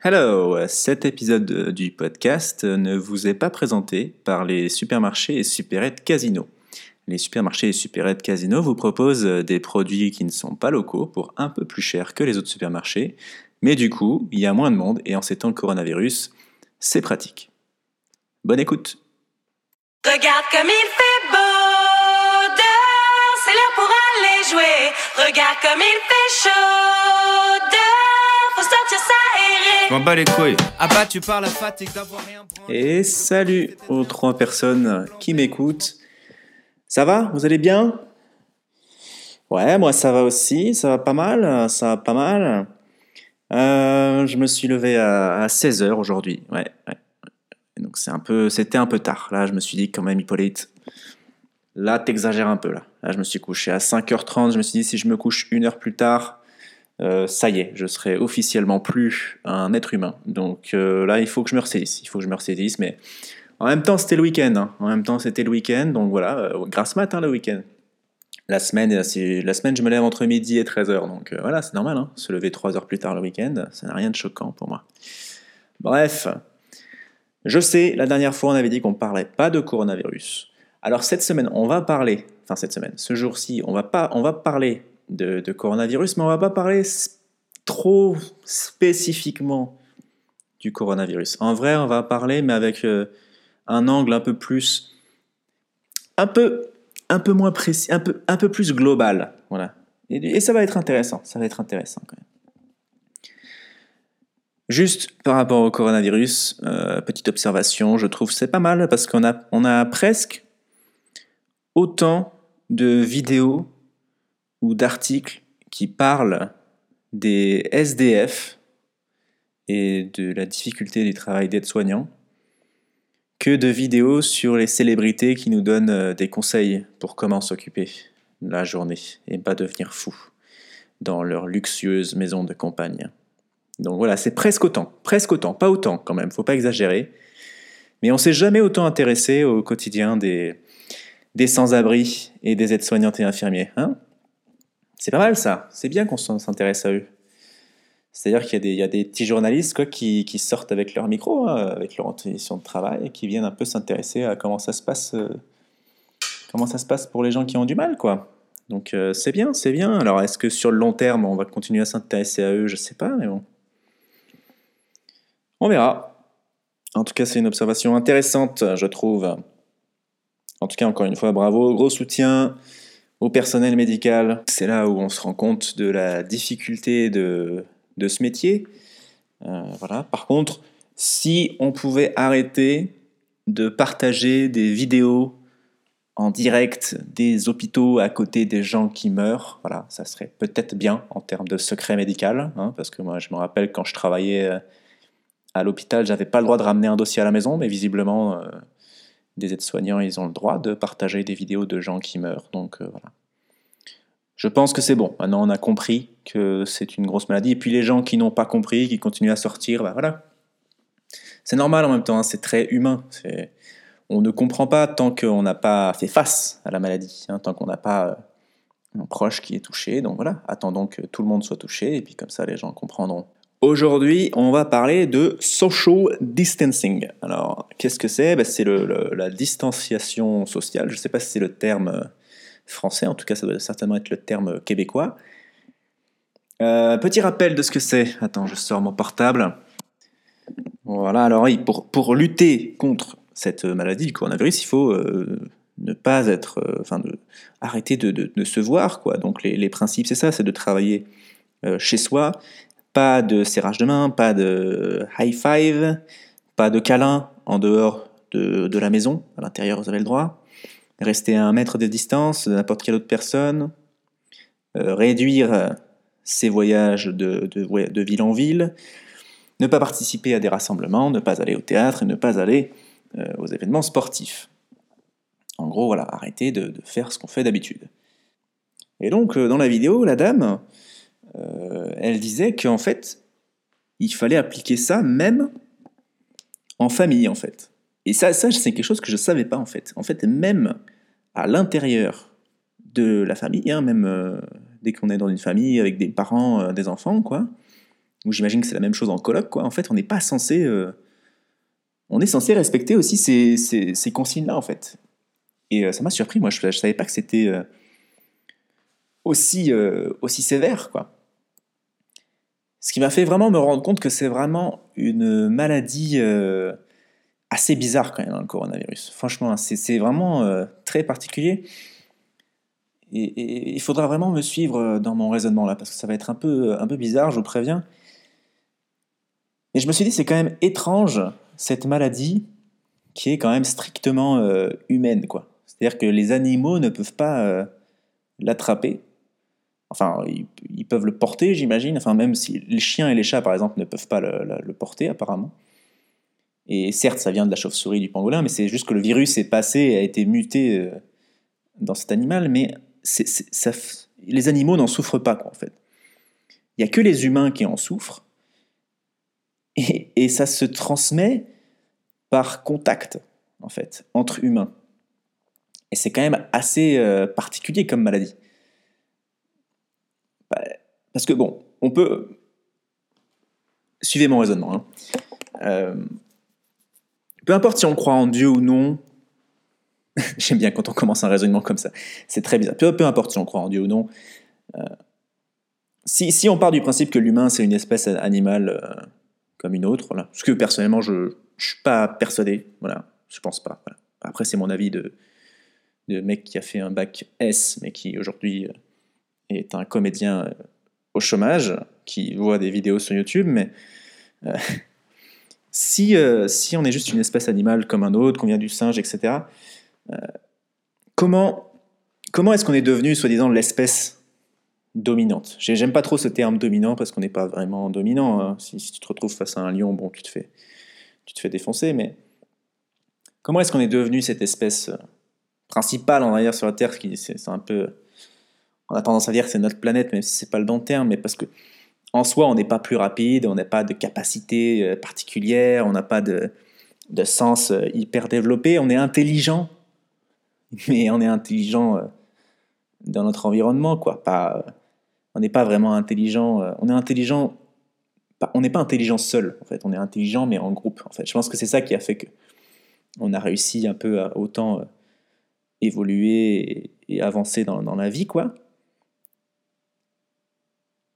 Hello, cet épisode du podcast ne vous est pas présenté par les supermarchés et supérettes Casino. Les supermarchés et supérettes Casino vous proposent des produits qui ne sont pas locaux pour un peu plus cher que les autres supermarchés, mais du coup, il y a moins de monde et en ces temps de coronavirus, c'est pratique. Bonne écoute Regarde comme il fait beau c'est l'heure pour aller jouer. Regarde comme il fait chaud Je m'en bats les couilles. Abattu par la fatigue d'avoir rien. Et salut aux trois personnes qui m'écoutent. Ça va? Vous allez bien? Ouais, moi ça va aussi, ça va pas mal, ça va pas mal. Euh, je me suis levé à, 16h aujourd'hui, ouais. ouais. Donc c'est un peu, c'était un peu tard. Là, je me suis dit quand même, Hippolyte, là, t'exagères un peu. Là. là, je me suis couché à 5h30. Je me suis dit, si je me couche une heure plus tard, euh, ça y est, je serai officiellement plus un être humain. Donc euh, là, il faut que je me ressaisisse. Il faut que je me ressaisisse. Mais en même temps, c'était le week-end. hein. En même temps, c'était le week-end. Donc voilà, euh, grasse matin le week-end. La semaine, c'est- la semaine, je me lève entre midi et 13h. Donc euh, voilà, c'est normal. hein. Se lever 3 heures plus tard le week-end, ça n'a rien de choquant pour moi. Bref, je sais, la dernière fois, on avait dit qu'on ne parlait pas de coronavirus. Alors cette semaine, on va parler, enfin cette semaine, ce jour-ci, on on va parler de, coronavirus, mais on va pas parler trop spécifiquement du coronavirus. En vrai, on va parler, mais avec euh, un angle un peu plus, un peu, un peu moins précis, un peu, un peu plus global, voilà. Et, ça va être intéressant, ça va être intéressant. Juste par rapport au coronavirus, euh, petite observation, je trouve c'est pas mal parce qu'on a, on a presque autant de vidéos ou d'articles qui parlent des SDF et de la difficulté du travail d'aide-soignant que de vidéos sur les célébrités qui nous donnent euh, des conseils pour comment s'occuper la journée et pas devenir fou dans leur luxueuse maison de campagne. Donc voilà, c'est presque autant, presque autant, pas autant quand même, faut pas exagérer. Mais on s'est jamais autant intéressé au quotidien des, des sans-abri et des aides-soignantes et infirmiers. Hein? C'est pas mal ça, c'est bien qu'on s'intéresse à eux. C'est-à-dire qu'il y, a des- petits journalistes quoi, qui, sortent avec leur micro, hein, avec leur conditions de travail, et qui viennent un peu s'intéresser à comment ça se passe, euh, comment ça se passe pour les gens qui ont du mal, quoi. Donc euh, c'est bien, c'est bien. Alors est-ce que sur le long terme, on va continuer à s'intéresser à eux? Je sais pas, mais bon. On verra. En tout cas, c'est une observation intéressante, je trouve. En tout cas, encore une fois, bravo, gros soutien au personnel médical. C'est là où on se rend compte de la difficulté de, de ce métier. Euh, voilà. Par contre, si on pouvait arrêter de partager des vidéos en direct des hôpitaux à côté des gens qui meurent, voilà, ça serait peut-être bien en termes de secret médical, hein, parce que moi, je me rappelle quand je travaillais euh, à l'hôpital, j'avais pas le droit de ramener un dossier à la maison, mais visiblement, euh, des aides-soignants, ils ont le droit de partager des vidéos de gens qui meurent. Donc euh, voilà. Je pense que c'est bon. Maintenant, on a compris que c'est une grosse maladie. Et puis les gens qui n'ont pas compris, qui continuent à sortir, bah voilà. C'est normal en même temps, hein, c'est très humain. On ne comprend pas tant qu'on n'a pas fait face à la maladie, hein, tant qu'on n'a pas euh, un proche qui est touché. Donc voilà, attendons que tout le monde soit touché, et puis comme ça, les gens comprendront. Aujourd'hui, on va parler de social distancing. Alors, qu'est-ce que c'est? Ben, C'est la distanciation sociale. Je ne sais pas si c'est le terme euh, français, en tout cas, ça doit certainement être le terme québécois. Euh, petit rappel de ce que c'est. Attends, je sors mon portable. Voilà, alors oui, pour, pour lutter contre cette maladie du coronavirus, il faut euh, ne pas être, enfin, arrêter de, se voir, quoi. Donc les, principes, c'est ça, c'est de travailler chez soi, pas de serrage de main, pas de high five, pas de câlin en dehors de, la maison, à l'intérieur vous avez le droit, rester à un mètre de distance de n'importe quelle autre personne, euh, réduire ses voyages de, ville en ville, ne pas participer à des rassemblements, ne pas aller au théâtre et ne pas aller euh, aux événements sportifs. En gros, voilà, arrêter de, de faire ce qu'on fait d'habitude. Et donc, euh, dans la vidéo, la dame, euh, elle disait qu'en fait, il fallait appliquer ça même en famille, en fait. Et ça, ça c'est quelque chose que je ne savais pas, en fait. En fait, même à l'intérieur de la famille, hein, même euh, dès qu'on est dans une famille avec des parents, euh, des enfants, quoi, ou j'imagine que c'est la même chose en colloque, quoi. En fait, on n'est pas censé. on est censé respecter aussi ces, ces, consignes-là, en fait. Et ça m'a surpris, moi, je ne savais pas que c'était aussi, aussi sévère, quoi. Ce qui m'a fait vraiment me rendre compte que c'est vraiment une maladie euh, assez bizarre quand même, hein, le coronavirus. Franchement, c'est c'est vraiment euh, très particulier. Et, il faudra vraiment me suivre euh, dans mon raisonnement là, parce que ça va être un peu, un peu bizarre, je vous préviens. Mais je me suis dit, c'est quand même étrange, cette maladie qui est quand même strictement humaine, quoi. C'est-à-dire que les animaux ne peuvent pas l'attraper. Enfin, ils, peuvent le porter, j'imagine. Enfin, même si les chiens et les chats, par exemple, ne peuvent pas le, porter, apparemment. Et certes, ça vient de la chauve-souris, du pangolin, mais c'est juste que le virus est passé et a été muté euh, dans cet animal. Mais les animaux n'en souffrent pas, quoi, en fait. Il n'y a que les humains qui en souffrent. Et, et ça se transmet par contact, en fait, entre humains. Et c'est quand même assez euh, particulier comme maladie. Parce que, bon, on peut... Suivez mon raisonnement. hein. Euh, peu importe si on croit en Dieu ou non, j'aime bien quand on commence un raisonnement comme ça, c'est très bizarre. Peu, peu importe si on croit en Dieu ou non, euh, si, si on part du principe que l'humain c'est une espèce animale euh, comme une autre, voilà, ce que personnellement je ne suis pas persuadé, voilà, je pense pas. Après c'est mon avis de, de mec qui a fait un bac S, mais qui aujourd'hui est un comédien au chômage, qui voit des vidéos sur YouTube, mais euh, si, euh, si on est juste une espèce animale comme un autre, qu'on vient du singe, etc., euh, comment, comment est-ce qu'on est devenu, soi-disant, l'espèce dominante? J'ai- J'aime pas trop ce terme dominant parce qu'on n'est pas vraiment dominant. hein. Si, tu te retrouves face à un lion, bon, tu te fais, tu te fais défoncer, mais comment est-ce qu'on est devenu cette espèce principale en arrière sur la Terre c'est un peu on a tendance à dire que c'est notre planète même si c'est pas le bon terme mais parce que en soi on n'est pas plus rapide on n'a pas de capacité euh, particulière on n'a pas de, sens euh, hyper développé. On est intelligent mais on est intelligent euh, dans notre environnement quoi. On n'est pas vraiment intelligent on est intelligent on n'est pas intelligent seul en fait. On est intelligent mais en groupe en fait. Je pense que c'est ça qui a fait que on a réussi un peu à autant évoluer et, et avancer dans, dans la vie, quoi.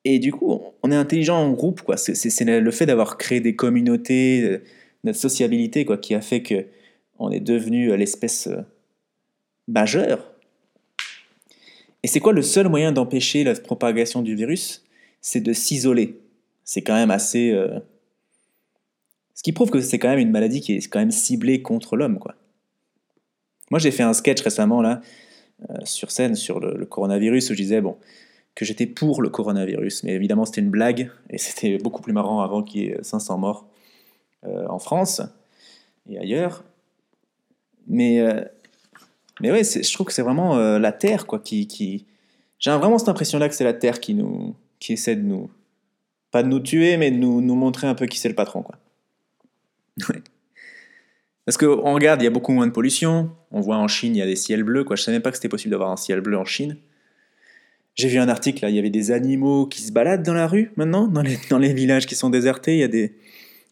Et du coup, on est intelligent en groupe, quoi. C'est- le fait d'avoir créé des communautés, notre sociabilité, quoi, qui a fait que on est devenu euh, l'espèce euh, majeure. Et c'est quoi le seul moyen d'empêcher la propagation du virus? C'est de s'isoler. C'est quand même assez. euh, Ce qui prouve que c'est quand même une maladie qui est quand même ciblée contre l'homme, quoi. Moi, j'ai fait un sketch récemment là sur scène sur le, le coronavirus où je disais bon que j'étais pour le coronavirus, mais évidemment c'était une blague et c'était beaucoup plus marrant avant qu'il y ait 500 morts euh, en France et ailleurs. Mais euh, mais ouais, je trouve que c'est vraiment euh, la Terre quoi qui, qui... j'ai vraiment cette impression là que c'est la Terre qui nous qui essaie de nous pas de nous tuer mais de nous, nous montrer un peu qui c'est le patron quoi. Ouais. Parce qu'on regarde, il y a beaucoup moins de pollution. On voit en Chine, il y a des ciels bleus. Quoi. Je ne savais pas que c'était possible d'avoir un ciel bleu en Chine. J'ai vu un article, là, il y avait des animaux qui se baladent dans la rue maintenant, dans les, villages qui sont désertés. Il y a des,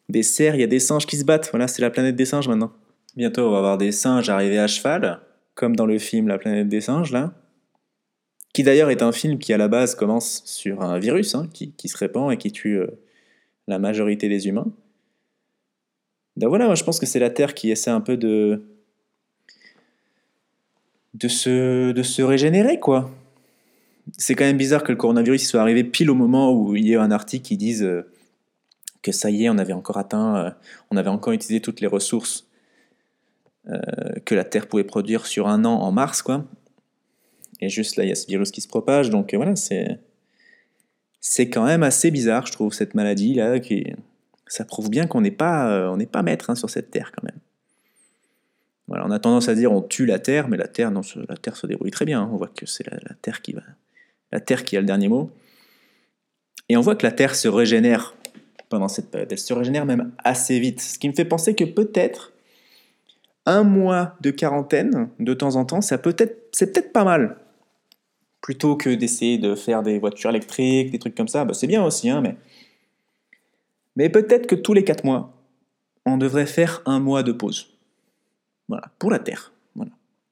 des cerfs, il y a des singes qui se battent. Voilà, c'est la planète des singes maintenant. Bientôt, on va avoir des singes arrivés à cheval, comme dans le film La planète des singes, là. Qui d'ailleurs est un film qui, à la base, commence sur un virus hein, qui, qui se répand et qui tue euh, la majorité des humains. Ben voilà, moi je pense que c'est la Terre qui essaie un peu de de se, de se régénérer, quoi. C'est quand même bizarre que le coronavirus soit arrivé pile au moment où il y a un article qui dise euh, que ça y est, on avait encore atteint, euh, on avait encore utilisé toutes les ressources euh, que la Terre pouvait produire sur un an en mars, quoi. Et juste là, il y a ce virus qui se propage, donc voilà, c'est c'est quand même assez bizarre, je trouve, cette maladie là, qui ça prouve bien qu'on n'est pas, on n'est pas maître hein, sur cette terre quand même. Voilà, on a tendance à dire on tue la terre, mais la terre, non, la terre se débrouille très bien. hein. On voit que c'est la terre qui va, la terre qui a le dernier mot. Et on voit que la terre se régénère pendant cette période. Elle se régénère même assez vite, ce qui me fait penser que peut-être un mois de quarantaine de temps en temps, ça peut être, c'est peut-être pas mal. Plutôt que d'essayer de faire des voitures électriques, des trucs comme ça, bah, c'est bien aussi, hein, mais peut-être que tous les 4 mois, on devrait faire un mois de pause. Voilà, pour la Terre.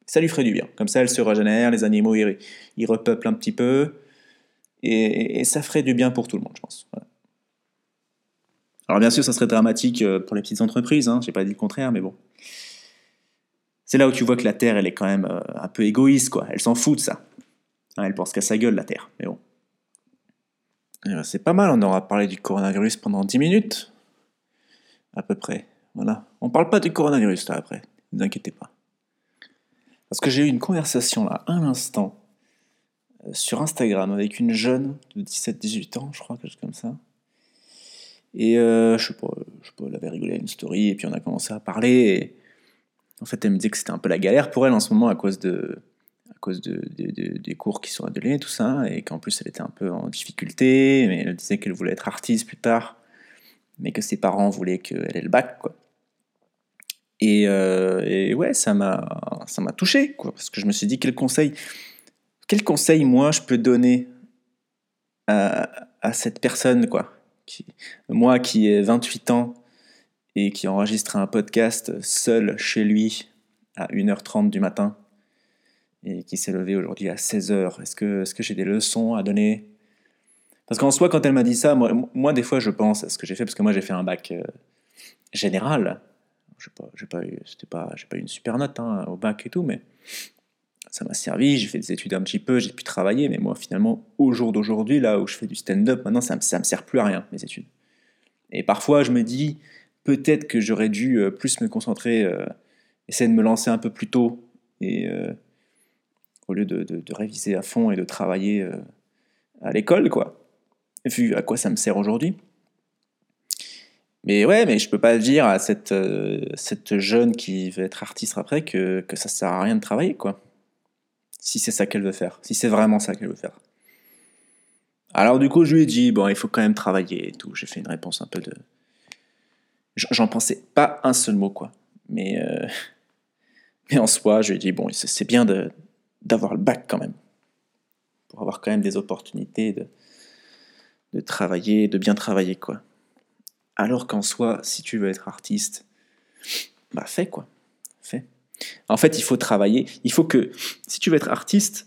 Ça lui ferait du bien. Comme ça, elle se régénère, les animaux, ils, repeuplent un petit peu. Et, ça ferait du bien pour tout le monde, je pense. Alors bien sûr, ça serait dramatique euh, pour les petites entreprises, hein, j'ai pas dit le contraire, mais bon. C'est là où tu vois que la Terre, elle est quand même euh, un peu égoïste, quoi. Elle s'en fout de ça. Hein, elle pense qu'à sa gueule, la Terre, mais bon. Euh, C'est pas mal, on aura parlé du coronavirus pendant 10 minutes, à peu près. Voilà. On parle pas du coronavirus, là, après. Ne vous inquiétez pas. Parce que j'ai eu une conversation, là, un instant, euh, sur Instagram, avec une jeune de 17-18 ans, je crois, quelque chose comme ça. Et euh, je pas, je sais pas, elle avait rigolé à une story, et puis on a commencé à parler. En fait, elle me disait que c'était un peu la galère pour elle en ce moment à cause de, à cause de, de- de- des cours qui sont annulés et tout ça, et qu'en plus elle était un peu en difficulté, mais elle disait qu'elle voulait être artiste plus tard, mais que ses parents voulaient qu'elle ait le bac, quoi. Et, euh, et ouais, ça m'a, ça m'a touché, parce que je me suis dit quel conseil, quel conseil moi je peux donner à, cette personne, quoi. Moi qui ai 28 ans et qui enregistre un podcast seul chez lui à 1h30 du matin et qui s'est levé aujourd'hui à 16h, est-ce que, est-ce que j'ai des leçons à donner? Parce qu'en soi, quand elle m'a dit ça, moi, moi, des fois je pense à ce que j'ai fait, parce que moi j'ai fait un bac euh, général. J'ai pas, pas eu, pas, pas eu une super note hein, au bac et tout, mais ça m'a servi. J'ai fait des études un petit peu, j'ai pu travailler, mais moi finalement, au jour d'aujourd'hui, là où je fais du stand-up, maintenant ça ça me sert plus à rien, mes études. Et parfois je me dis, peut-être que j'aurais dû euh, plus me concentrer, euh, essayer de me lancer un peu plus tôt, et euh, au lieu de, de- de réviser à fond et de travailler à l'école, quoi. Vu à quoi ça me sert aujourd'hui. Mais ouais, mais je peux pas dire à cette, euh, cette jeune qui veut être artiste après que, que ça sert à rien de travailler, quoi. Si c'est ça qu'elle veut faire. Si c'est vraiment ça qu'elle veut faire. Alors du coup, je lui ai dit, bon, il faut quand même travailler et tout. J'ai fait une réponse un peu de... J'en pensais pas un seul mot, quoi. Mais, euh, mais en soi, je lui ai dit, bon, c'est bien d'avoir le bac quand même. Pour avoir quand même des opportunités de, de travailler, de bien travailler, quoi. Alors qu'en soi, si tu veux être artiste, bah fais quoi. Fais. En fait, il faut travailler. Il faut que, si tu veux être artiste,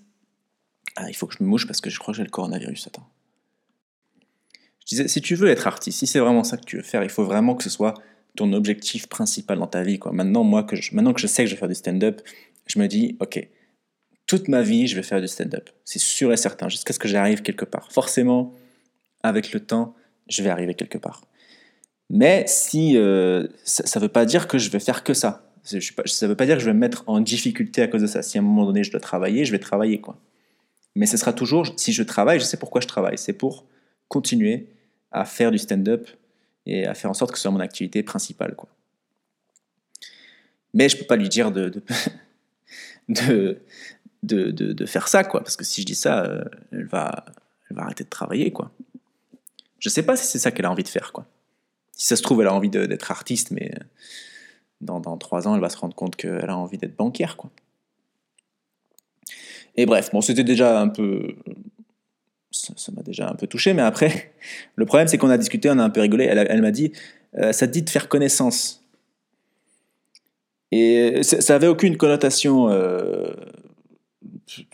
ah, il faut que je me mouche parce que je crois que j'ai le coronavirus. Attends. Je disais, si tu veux être artiste, si c'est vraiment ça que tu veux faire, il faut vraiment que ce soit ton objectif principal dans ta vie. Maintenant, moi, que je, maintenant que je sais que je vais faire du stand-up, je me dis, ok, toute ma vie, je vais faire du stand-up. C'est sûr et certain, jusqu'à ce que j'arrive quelque part. Forcément, avec le temps, je vais arriver quelque part. Mais si euh, ça ne veut pas dire que je vais faire que ça. Ça ne veut pas dire que je vais me mettre en difficulté à cause de ça. Si à un moment donné je dois travailler, je vais travailler quoi. Mais ce sera toujours, si je travaille, je sais pourquoi je travaille. C'est pour continuer à faire du stand-up et à faire en sorte que ce soit mon activité principale quoi. Mais je peux pas lui dire de de, de, de, de- de faire ça quoi, parce que si je dis ça, euh, elle va, elle va arrêter de travailler quoi. Je sais pas si c'est ça qu'elle a envie de faire quoi. Si ça se trouve, elle a envie d'être artiste, mais euh, dans, trois ans, elle va se rendre compte qu'elle a envie d'être banquière, quoi. Et bref, bon, c'était déjà un peu... Ça m'a déjà un peu touché, mais après, le problème, c'est qu'on a discuté, on a un peu rigolé. Elle, m'a dit, euh, ça te dit de faire connaissance. Et ça ça avait aucune connotation euh,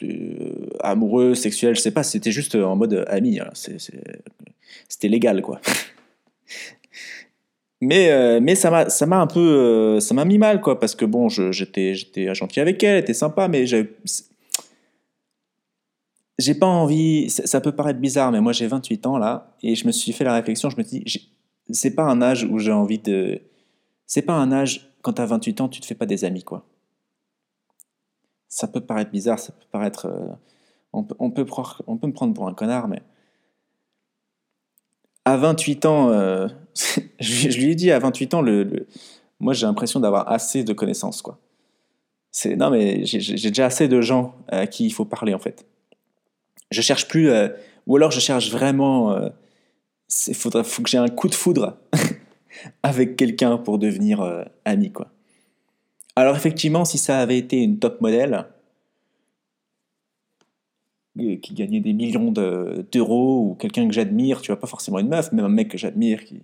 euh, amoureuse, sexuelle, je sais pas, c'était juste en mode ami. hein. C'était légal, quoi. Mais, euh, mais ça m'a un peu euh, ça m'a mis mal quoi parce que bon j'étais j'étais gentil avec elle elle était sympa mais j'ai pas envie ça, peut paraître bizarre mais moi j'ai 28 ans là et je me suis fait la réflexion je me j'ai- c'est pas un âge où j'ai envie de c'est pas un âge quand t'as 28 ans tu te fais pas des amis quoi. Ça peut paraître bizarre ça peut paraître euh, on, peut, on peut on peut me prendre pour un connard mais à 28 ans, je, lui ai dit à 28 ans, moi j'ai l'impression d'avoir assez de connaissances. Quoi. Non, mais j'ai, déjà assez de gens à qui il faut parler en fait. Je cherche plus, euh, ou alors je cherche vraiment. Il faudrait faut que j'ai un coup de foudre avec quelqu'un pour devenir euh, ami. Quoi. Alors effectivement, si ça avait été une top modèle, euh, qui gagnait des millions de- d'euros ou quelqu'un que j'admire, tu vois, pas forcément une meuf, même un mec que j'admire qui,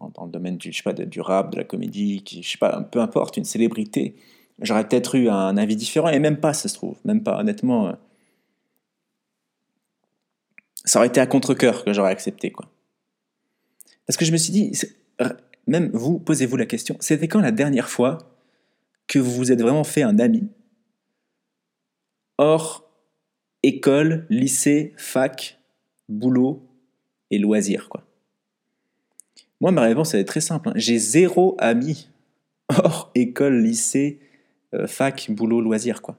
dans, le domaine du, pas, rap, de la comédie, qui, je sais pas, peu importe, une célébrité, j'aurais peut-être eu un avis différent, et même pas, ça se trouve, même pas, honnêtement. euh, ça aurait été à contre-coeur que j'aurais accepté, quoi. Parce que je me suis dit, même vous, posez-vous la question, c'était quand la dernière fois que vous vous êtes vraiment fait un ami? Hors école, lycée, fac, boulot et loisirs, quoi. Moi, ma réponse, elle est très simple. hein. J'ai zéro ami hors école, lycée, euh, fac, boulot, loisirs, quoi.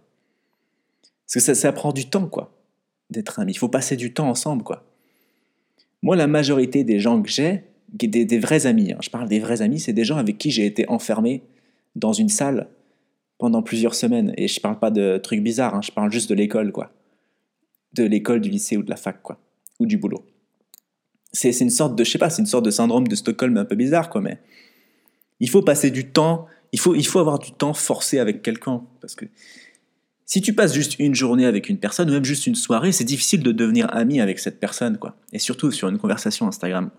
Parce que ça, ça prend du temps, quoi, d'être ami. Il faut passer du temps ensemble, quoi. Moi, la majorité des gens que j'ai, des, vrais amis, hein, je parle des vrais amis, c'est des gens avec qui j'ai été enfermé dans une salle pendant plusieurs semaines. Et je parle pas de trucs bizarres, hein, je parle juste de l'école, quoi. De l'école, du lycée ou de la fac, quoi. Ou du boulot. C'est une sorte de, je sais pas, c'est une sorte de syndrome de Stockholm un peu bizarre, quoi, mais il faut passer du temps, il faut, il faut avoir du temps forcé avec quelqu'un. Parce que si tu passes juste une journée avec une personne, ou même juste une soirée, c'est difficile de devenir ami avec cette personne, quoi. Et surtout sur une conversation Instagram.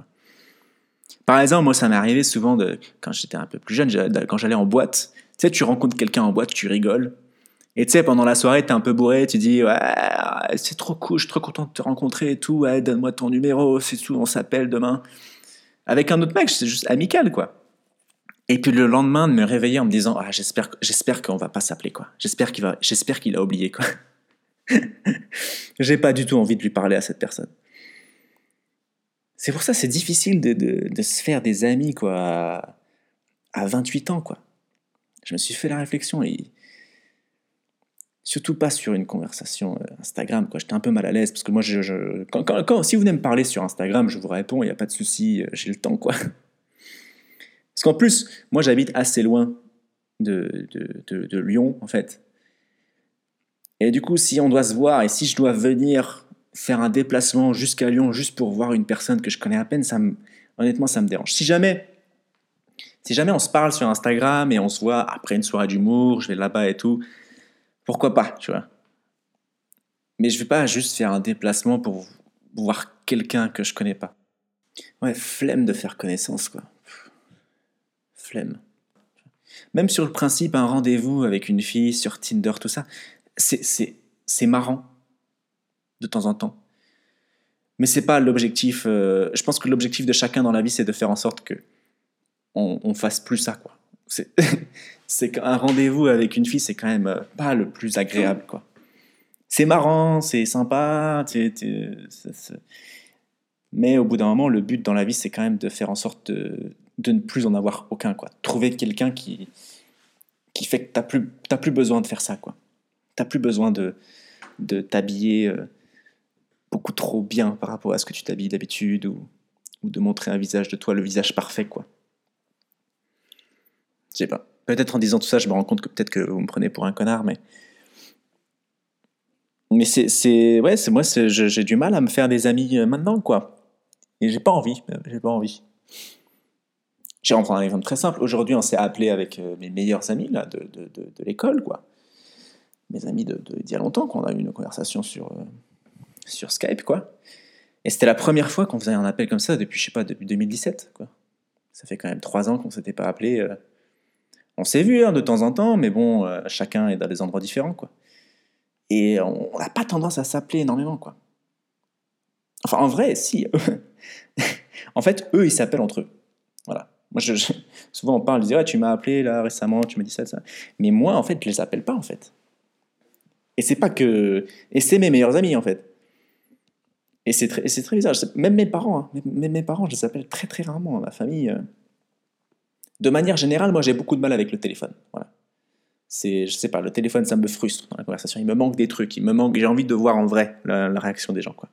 Par exemple, moi, ça m'est arrivé souvent, de, quand j'étais un peu plus jeune, quand j'allais en boîte, tu sais, tu rencontres quelqu'un en boîte, tu rigoles. Et tu sais, pendant la soirée, t'es un peu bourré, tu dis, ouais, c'est trop cool, je suis trop content de te rencontrer et tout, donne-moi ton numéro, c'est tout, on s'appelle demain. Avec un autre mec, c'est juste amical, quoi. Et puis le lendemain, de me réveiller en me disant, ah, j'espère, j'espère qu'on va pas s'appeler, quoi. J'espère qu'il va, j'espère qu'il a oublié, quoi. J'ai pas du tout envie de lui parler à cette personne. C'est pour ça c'est difficile de, de- de se faire des amis, quoi, à, à 28 ans, quoi. Je me suis fait la réflexion et surtout pas sur une conversation euh, Instagram. J'étais un peu mal à l'aise parce que moi, je, quand, quand- quand- si vous venez me parler sur Instagram, je vous réponds, il n'y a pas de souci, euh, j'ai le temps, quoi. Parce qu'en plus, moi, j'habite assez loin de, de, de- de Lyon, en fait. Et du coup, si on doit se voir et si je dois venir faire un déplacement jusqu'à Lyon juste pour voir une personne que je connais à peine, ça me, honnêtement, ça me dérange. Si jamais, si jamais on se parle sur Instagram et on se voit après une soirée d'humour, je vais là-bas et tout, pourquoi pas, tu vois. Mais je vais pas juste faire un déplacement pour voir quelqu'un que je connais pas. Ouais, flemme de faire connaissance, quoi. Flemme. Même sur le principe, un rendez-vous avec une fille sur Tinder, tout ça, c'est, marrant de temps en temps. Mais c'est pas l'objectif. euh, je pense que l'objectif de chacun dans la vie, c'est de faire en sorte que on fasse plus ça, quoi. C'est, qu'un rendez-vous avec une fille, c'est quand même euh, pas le plus agréable, quoi. C'est marrant, c'est sympa, mais au bout d'un moment, le but dans la vie, c'est quand même de faire en sorte de, de ne plus en avoir aucun, quoi. Trouver quelqu'un qui, qui fait que t'as plus, plus besoin de faire ça, quoi. T'as plus besoin de, de t'habiller euh, beaucoup trop bien par rapport à ce que tu t'habilles d'habitude ou, ou de montrer un visage de toi, le visage parfait, quoi. Je sais pas. Peut-être en disant tout ça, je me rends compte que peut-être que vous me prenez pour un connard, mais. Mais c'est. Ouais, moi, je- j'ai du mal à me faire des amis euh, maintenant, quoi. Et j'ai pas envie. euh, J'ai pas envie. J'ai rentré un exemple très simple. Aujourd'hui, on s'est appelé avec euh, mes meilleurs amis là, de, de, de, l'école, quoi. Mes amis d'il y a longtemps, qu'on a eu une conversation sur, sur Skype, quoi. Et c'était la première fois qu'on faisait un appel comme ça depuis, je sais pas, depuis 2017, quoi. Ça fait quand même trois ans qu'on s'était pas appelé. On s'est vu hein, de temps en temps, mais bon, euh, chacun est dans des endroits différents, quoi. Et on n'a pas tendance à s'appeler énormément, quoi. Enfin, en vrai, si. en fait, eux, ils s'appellent entre eux. Voilà. Moi, souvent, on parle, je dis, ah, tu m'as appelé là récemment, tu m'as dit ça, ça. Mais moi, en fait, je les appelle pas, en fait. Et c'est pas que. Et c'est mes meilleurs amis, en fait. Et c'est très, très bizarre. Même mes parents, hein, mes parents, je les appelle très, très rarement. Ma famille. euh. De manière générale, moi, j'ai beaucoup de mal avec le téléphone. Voilà. C'est, je sais pas, le téléphone, ça me frustre dans la conversation. Il me manque des trucs. Il me manque. J'ai envie de voir en vrai la, la réaction des gens, quoi.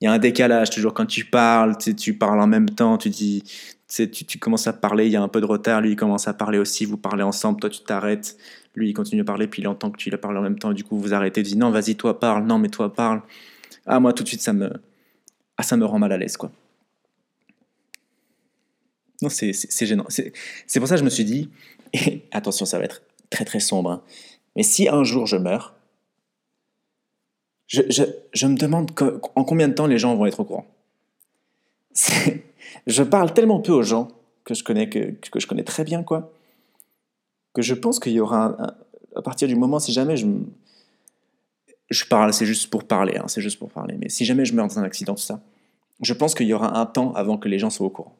Il y a un décalage toujours quand tu parles, tu, tu parles en même temps, tu dis, tu, commences à parler, il y a un peu de retard, lui il commence à parler aussi, vous parlez ensemble, toi tu t'arrêtes, lui il continue à parler, puis il entend que tu le parles en même temps, du coup vous arrêtez, tu dis non vas-y toi parle, non mais toi parle. Ah moi tout de suite ça me, ah ça me rend mal à l'aise quoi. Non c'est gênant. C'est pour ça que je me suis dit, attention ça va être très très sombre, hein, mais si un jour je meurs, je, je, me demande en combien de temps les gens vont être au courant. Je parle tellement peu aux gens que je connais, que, que je connais très bien, quoi, que je pense qu'il y aura à partir du moment, si jamais je, je parle, c'est juste pour parler, hein, c'est juste pour parler, mais si jamais je meurs dans un accident, tout ça, je pense qu'il y aura un temps avant que les gens soient au courant.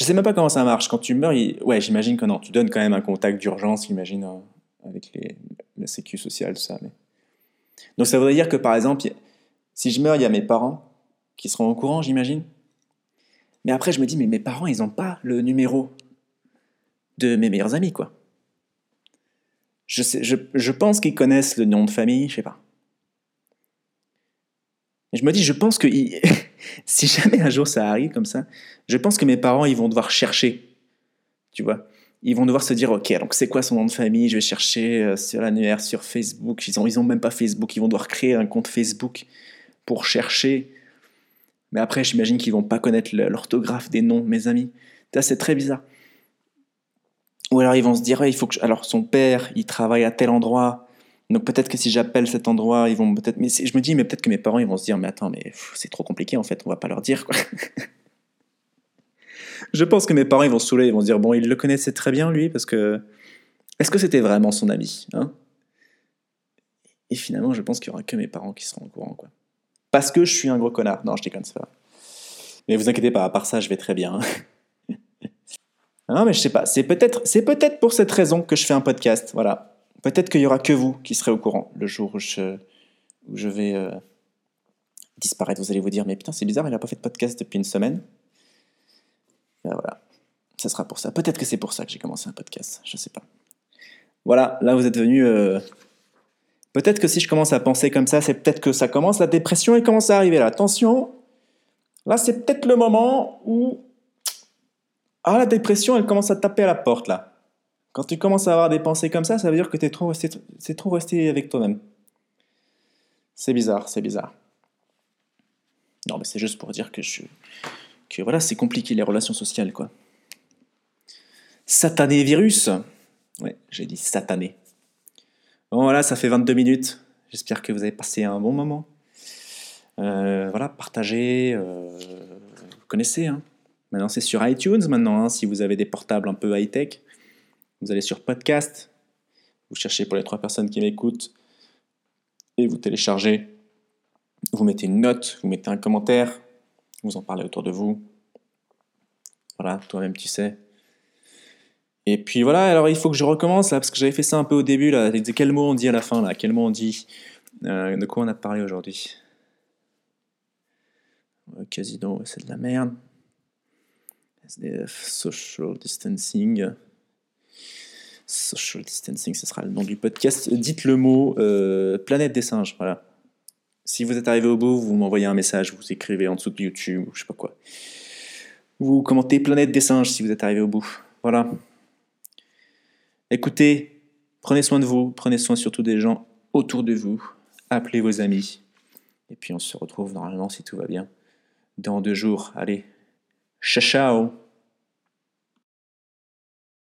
Je sais même pas comment ça marche. Quand tu meurs, ouais, j'imagine que non, tu donnes quand même un contact d'urgence, j'imagine, euh, avec les, la sécu sociale, tout ça. Mais... Donc ça voudrait dire que par exemple, si je meurs, il y a mes parents qui seront au courant, j'imagine. Mais après, je me dis, mais mes parents, ils n'ont pas le numéro de mes meilleurs amis, quoi. Je, je, je pense qu'ils connaissent le nom de famille, je sais pas. Et je me dis, je pense que si jamais un jour ça arrive comme ça, je pense que mes parents, ils vont devoir chercher, tu vois. Ils vont devoir se dire, ok, donc c'est quoi son nom de famille? Je vais chercher euh, sur l'annuaire, sur Facebook. Ils ont, ils ont même pas Facebook. Ils vont devoir créer un compte Facebook pour chercher. Mais après, j'imagine qu'ils vont pas connaître l'orthographe des noms, mes amis. C'est très bizarre. Ou alors ils vont se dire, il faut que alors son père, il travaille à tel endroit. Donc peut-être que si j'appelle cet endroit, ils vont peut-être. Mais je me dis, mais peut-être que mes parents, ils vont se dire, mais attends, mais c'est trop compliqué en fait, on va pas leur dire quoi. je pense que mes parents, vont se saouler, ils vont se dire, bon, il le connaissait très bien lui, parce que. Est-ce que c'était vraiment son ami hein? Et finalement, je pense qu'il y aura que mes parents qui seront au courant quoi. Parce que je suis un gros connard. Non, je déconne, c'est pas vrai. Mais vous inquiétez pas, à part ça, je vais très bien. non, mais je sais pas, c'est peut-être c'est peut-être pour cette raison que je fais un podcast, voilà. Peut-être qu'il y aura que vous qui serez au courant le jour où je, vais euh, disparaître. Vous allez vous dire, mais putain, c'est bizarre, il n'a pas fait de podcast depuis une semaine. Ben voilà, ça sera pour ça. Peut-être que c'est pour ça que j'ai commencé un podcast, je sais pas. Voilà, là vous êtes venu. euh, Peut-être que si je commence à penser comme ça, c'est peut-être que ça commence, la dépression, elle commence à arriver là. Attention, là c'est peut-être le moment où. Ah, la dépression, elle commence à taper à la porte là. Quand tu commences à avoir des pensées comme ça, ça veut dire que resté, c'est trop resté avec toi-même. C'est bizarre, c'est bizarre. Non, mais c'est juste pour dire que je, que voilà, c'est compliqué les relations sociales, quoi. Satané virus. Ouais, j'ai dit satané. Bon, voilà, ça fait 22 minutes. J'espère que vous avez passé un bon moment. Euh, voilà, partagez. euh, vous connaissez, hein. Maintenant, c'est sur iTunes, maintenant, hein, si vous avez des portables un peu high-tech. Vous allez sur podcast, vous cherchez pour les trois personnes qui m'écoutent, et vous téléchargez. Vous mettez une note, vous mettez un commentaire, vous en parlez autour de vous. Voilà, toi-même tu sais. Et puis voilà, alors il faut que je recommence là, parce que j'avais fait ça un peu au début là. Quel mot on dit à la fin là? Quel mot on dit? Euh, De quoi on a parlé aujourd'hui? Euh, Casino, c'est de la merde. SDF, social distancing. Social distancing, ce sera le nom du podcast. Dites le mot euh, planète des singes. Voilà. Si vous êtes arrivé au bout, vous m'envoyez un message, vous écrivez en dessous de YouTube ou je sais pas quoi. Vous commentez planète des singes si vous êtes arrivé au bout. Voilà. Écoutez, prenez soin de vous, prenez soin surtout des gens autour de vous. Appelez vos amis. Et puis on se retrouve normalement si tout va bien dans deux jours. Allez, ciao ciao